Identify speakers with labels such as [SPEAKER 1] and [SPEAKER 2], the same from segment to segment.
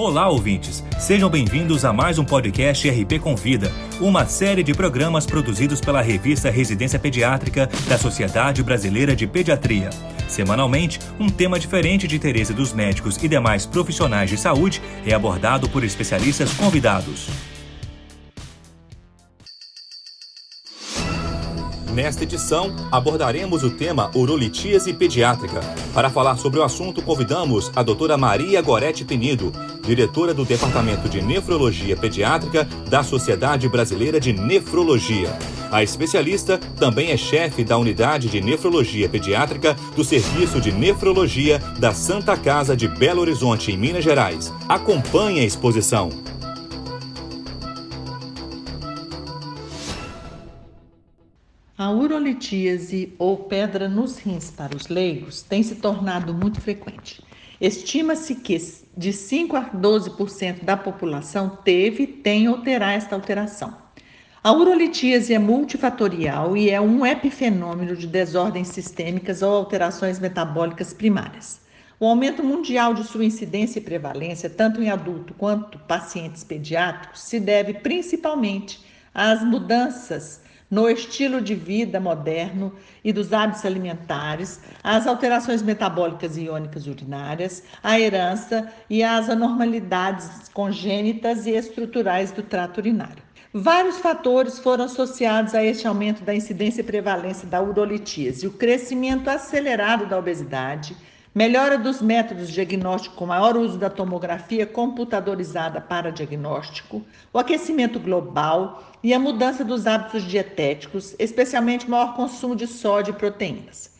[SPEAKER 1] Olá, ouvintes! Sejam bem-vindos a mais um podcast RP Convida, uma série de programas produzidos pela revista Residência Pediátrica da Sociedade Brasileira de Pediatria. Semanalmente, um tema diferente de interesse dos médicos e demais profissionais de saúde é abordado por especialistas convidados. Nesta edição, abordaremos o tema urolitíase pediátrica. Para falar sobre o assunto, convidamos a doutora Maria Gorete Penido, diretora do Departamento de Nefrologia Pediátrica da Sociedade Brasileira de Nefrologia. A especialista também é chefe da Unidade de Nefrologia Pediátrica do Serviço de Nefrologia da Santa Casa de Belo Horizonte, em Minas Gerais. Acompanhe a exposição.
[SPEAKER 2] A urolitíase ou pedra nos rins para os leigos tem se tornado muito frequente. Estima-se que de 5 a 12% da população teve, tem ou terá esta alteração. A urolitíase é multifatorial e é um epifenômeno de desordens sistêmicas ou alterações metabólicas primárias. O aumento mundial de sua incidência e prevalência, tanto em adulto quanto pacientes pediátricos, se deve principalmente às mudanças no estilo de vida moderno e dos hábitos alimentares, às alterações metabólicas e iônicas urinárias, à herança e às anormalidades congênitas e estruturais do trato urinário. Vários fatores foram associados a este aumento da incidência e prevalência da urolitíase: o crescimento acelerado da obesidade, melhora dos métodos de diagnóstico com maior uso da tomografia computadorizada para diagnóstico, o aquecimento global e a mudança dos hábitos dietéticos, especialmente maior consumo de sódio e proteínas.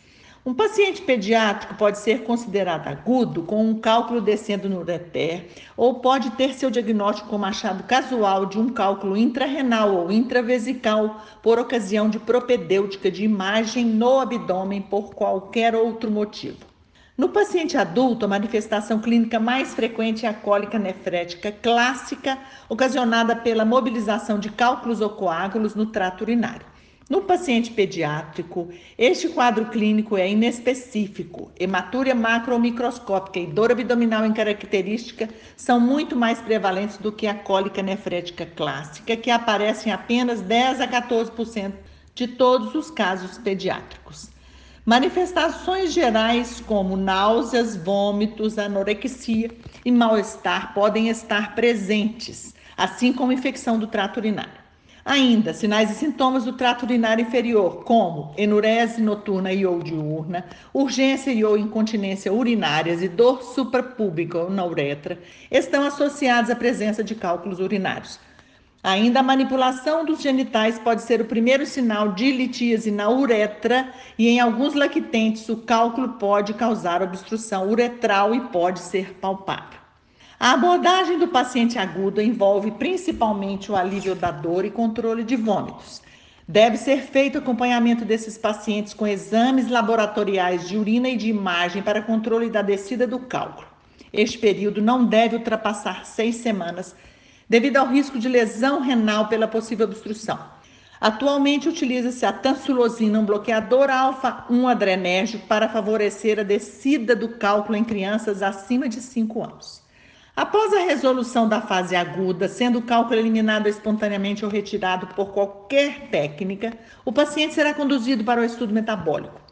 [SPEAKER 2] Um paciente pediátrico pode ser considerado agudo com um cálculo descendo no ureter ou pode ter seu diagnóstico como achado casual de um cálculo intrarrenal ou intravesical por ocasião de propedêutica de imagem no abdômen por qualquer outro motivo. No paciente adulto, a manifestação clínica mais frequente é a cólica nefrética clássica, ocasionada pela mobilização de cálculos ou coágulos no trato urinário. No paciente pediátrico, este quadro clínico é inespecífico. Hematúria macromicroscópica e dor abdominal incaracterística são muito mais prevalentes do que a cólica nefrética clássica, que aparece em apenas 10 a 14% de todos os casos pediátricos. Manifestações gerais como náuseas, vômitos, anorexia e mal-estar podem estar presentes, assim como infecção do trato urinário. Ainda, sinais e sintomas do trato urinário inferior, como enurese noturna e ou diurna, urgência e ou incontinência urinárias e dor suprapúbica na uretra, estão associados à presença de cálculos urinários, Ainda a manipulação dos genitais pode ser o primeiro sinal de litíase na uretra e em alguns lactentes o cálculo pode causar obstrução uretral e pode ser palpável. A abordagem do paciente agudo envolve principalmente o alívio da dor e controle de vômitos. Deve ser feito acompanhamento desses pacientes com exames laboratoriais de urina e de imagem para controle da descida do cálculo. Este período não deve ultrapassar seis semanas devido ao risco de lesão renal pela possível obstrução. Atualmente utiliza-se a tansulosina, um bloqueador alfa-1 adrenérgico, para favorecer a descida do cálculo em crianças acima de 5 anos. Após a resolução da fase aguda, sendo o cálculo eliminado espontaneamente ou retirado por qualquer técnica, o paciente será conduzido para o estudo metabólico.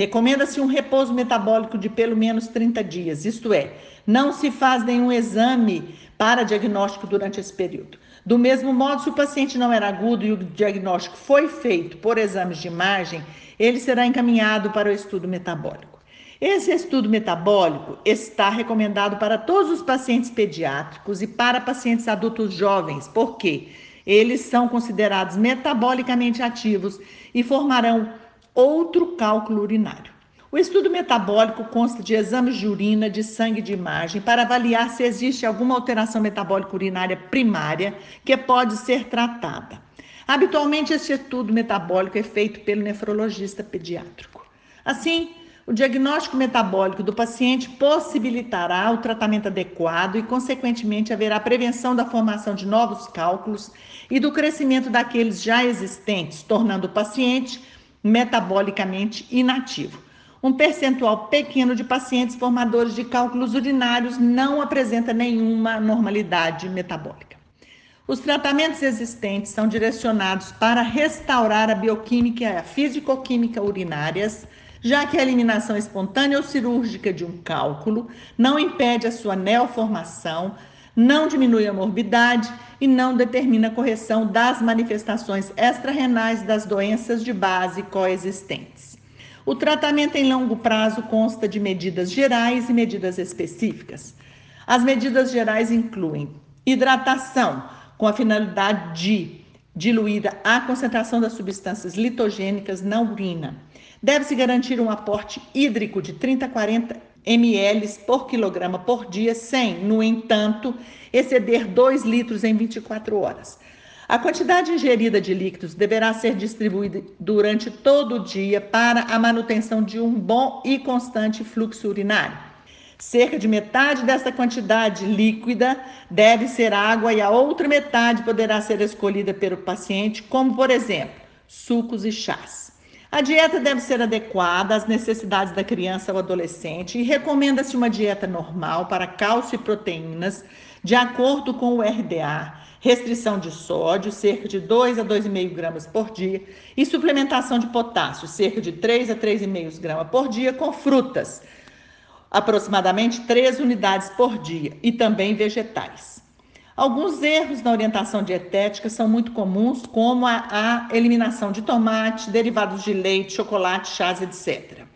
[SPEAKER 2] Recomenda-se um repouso metabólico de pelo menos 30 dias, isto é, não se faz nenhum exame para diagnóstico durante esse período. Do mesmo modo, se o paciente não era agudo e o diagnóstico foi feito por exames de imagem, ele será encaminhado para o estudo metabólico. Esse estudo metabólico está recomendado para todos os pacientes pediátricos e para pacientes adultos jovens, porque eles são considerados metabolicamente ativos e formarão outro cálculo urinário. O estudo metabólico consta de exames de urina, de sangue de imagem para avaliar se existe alguma alteração metabólica urinária primária que pode ser tratada. Habitualmente, este estudo metabólico é feito pelo nefrologista pediátrico. Assim, o diagnóstico metabólico do paciente possibilitará o tratamento adequado e, consequentemente, haverá prevenção da formação de novos cálculos e do crescimento daqueles já existentes, tornando o paciente metabolicamente inativo. Um percentual pequeno de pacientes formadores de cálculos urinários não apresenta nenhuma normalidade metabólica. Os tratamentos existentes são direcionados para restaurar a bioquímica e a fisicoquímica urinárias, já que a eliminação espontânea ou cirúrgica de um cálculo não impede a sua neoformação, não diminui a morbidade e não determina a correção das manifestações extrarrenais das doenças de base coexistentes. O tratamento em longo prazo consta de medidas gerais e medidas específicas. As medidas gerais incluem hidratação, com a finalidade de diluir a concentração das substâncias litogênicas na urina. Deve-se garantir um aporte hídrico de 30 a 40 ml por quilograma por dia, sem, no entanto, exceder 2 litros em 24 horas. A quantidade ingerida de líquidos deverá ser distribuída durante todo o dia para a manutenção de um bom e constante fluxo urinário. Cerca de metade dessa quantidade líquida deve ser água e a outra metade poderá ser escolhida pelo paciente, como por exemplo, sucos e chás. A dieta deve ser adequada às necessidades da criança ou adolescente e recomenda-se uma dieta normal para cálcio e proteínas, de acordo com o RDA, restrição de sódio, cerca de 2 a 2,5 gramas por dia, e suplementação de potássio, cerca de 3 a 3,5 gramas por dia, com frutas, aproximadamente 3 unidades por dia, e também vegetais. Alguns erros na orientação dietética são muito comuns, como a, a eliminação de tomate, derivados de leite, chocolate, chás, etc.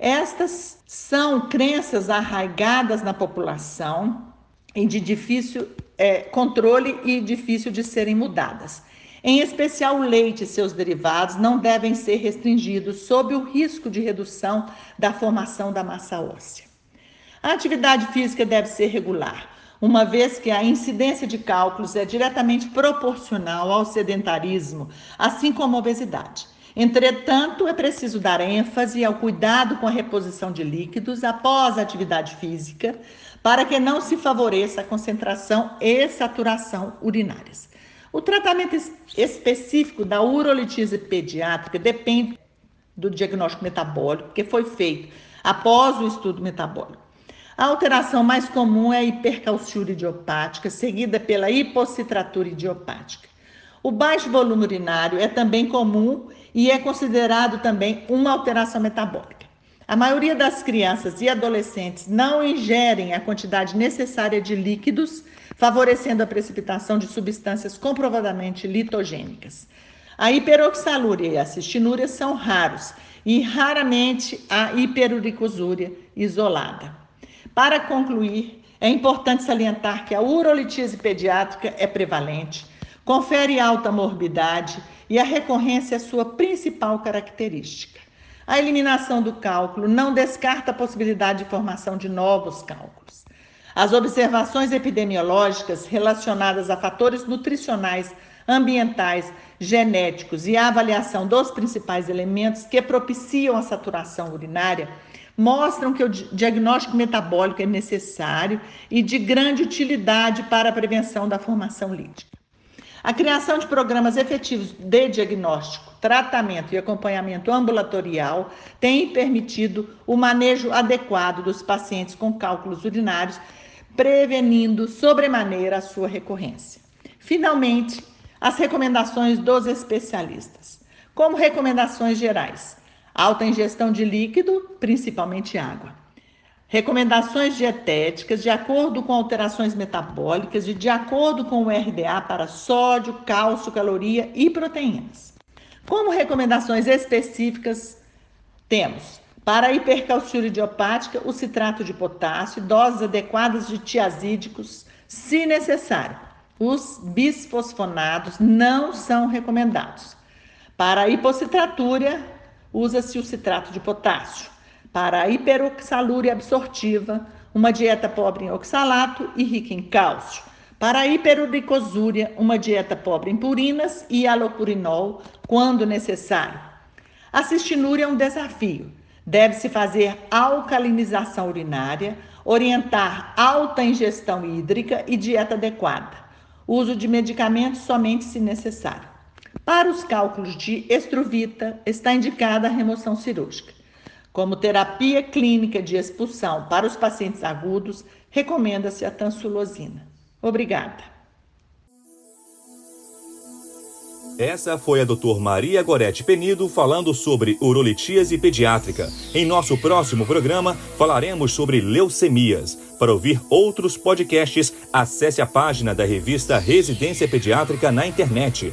[SPEAKER 2] Estas são crenças arraigadas na população e de difícil é, controle e difícil de serem mudadas. Em especial, o leite e seus derivados não devem ser restringidos sob o risco de redução da formação da massa óssea. A atividade física deve ser regular uma vez que a incidência de cálculos é diretamente proporcional ao sedentarismo, assim como a obesidade. Entretanto, é preciso dar ênfase ao cuidado com a reposição de líquidos após a atividade física, para que não se favoreça a concentração e saturação urinárias. O tratamento específico da urolitise pediátrica depende do diagnóstico metabólico que foi feito após o estudo metabólico. A alteração mais comum é a hipercalciúria idiopática, seguida pela hipocitratura idiopática. O baixo volume urinário é também comum e é considerado também uma alteração metabólica. A maioria das crianças e adolescentes não ingerem a quantidade necessária de líquidos, favorecendo a precipitação de substâncias comprovadamente litogênicas. A hiperoxalúria e a cistinúria são raros e raramente a hiperuricosúria isolada. Para concluir, é importante salientar que a urolitise pediátrica é prevalente, confere alta morbidade e a recorrência é sua principal característica. A eliminação do cálculo não descarta a possibilidade de formação de novos cálculos. As observações epidemiológicas relacionadas a fatores nutricionais, ambientais, genéticos e a avaliação dos principais elementos que propiciam a saturação urinária mostram que o diagnóstico metabólico é necessário e de grande utilidade para a prevenção da formação lítica. A criação de programas efetivos de diagnóstico, tratamento e acompanhamento ambulatorial tem permitido o manejo adequado dos pacientes com cálculos urinários, prevenindo sobremaneira a sua recorrência. Finalmente, as recomendações dos especialistas. Como recomendações gerais, alta ingestão de líquido, principalmente água. Recomendações dietéticas de acordo com alterações metabólicas e de acordo com o RDA para sódio, cálcio, caloria e proteínas. Como recomendações específicas, temos para a hipercalciúria idiopática o citrato de potássio, doses adequadas de tiazídicos, se necessário. Os bisfosfonados não são recomendados. Para a hipocitraturia, usa-se o citrato de potássio. Para a hiperoxalúria absortiva, uma dieta pobre em oxalato e rica em cálcio. Para a hiperuricosúria, uma dieta pobre em purinas e alopurinol, quando necessário. A cistinúria é um desafio. Deve-se fazer alcalinização urinária, orientar alta ingestão hídrica e dieta adequada. Uso de medicamentos somente se necessário. Para os cálculos de estruvita, está indicada a remoção cirúrgica. Como terapia clínica de expulsão para os pacientes agudos, recomenda-se a tansulosina. Obrigada.
[SPEAKER 1] Essa foi a doutora Maria Gorete Penido falando sobre urolitíase pediátrica. Em nosso próximo programa, falaremos sobre leucemias. Para ouvir outros podcasts, acesse a página da revista Residência Pediátrica na internet.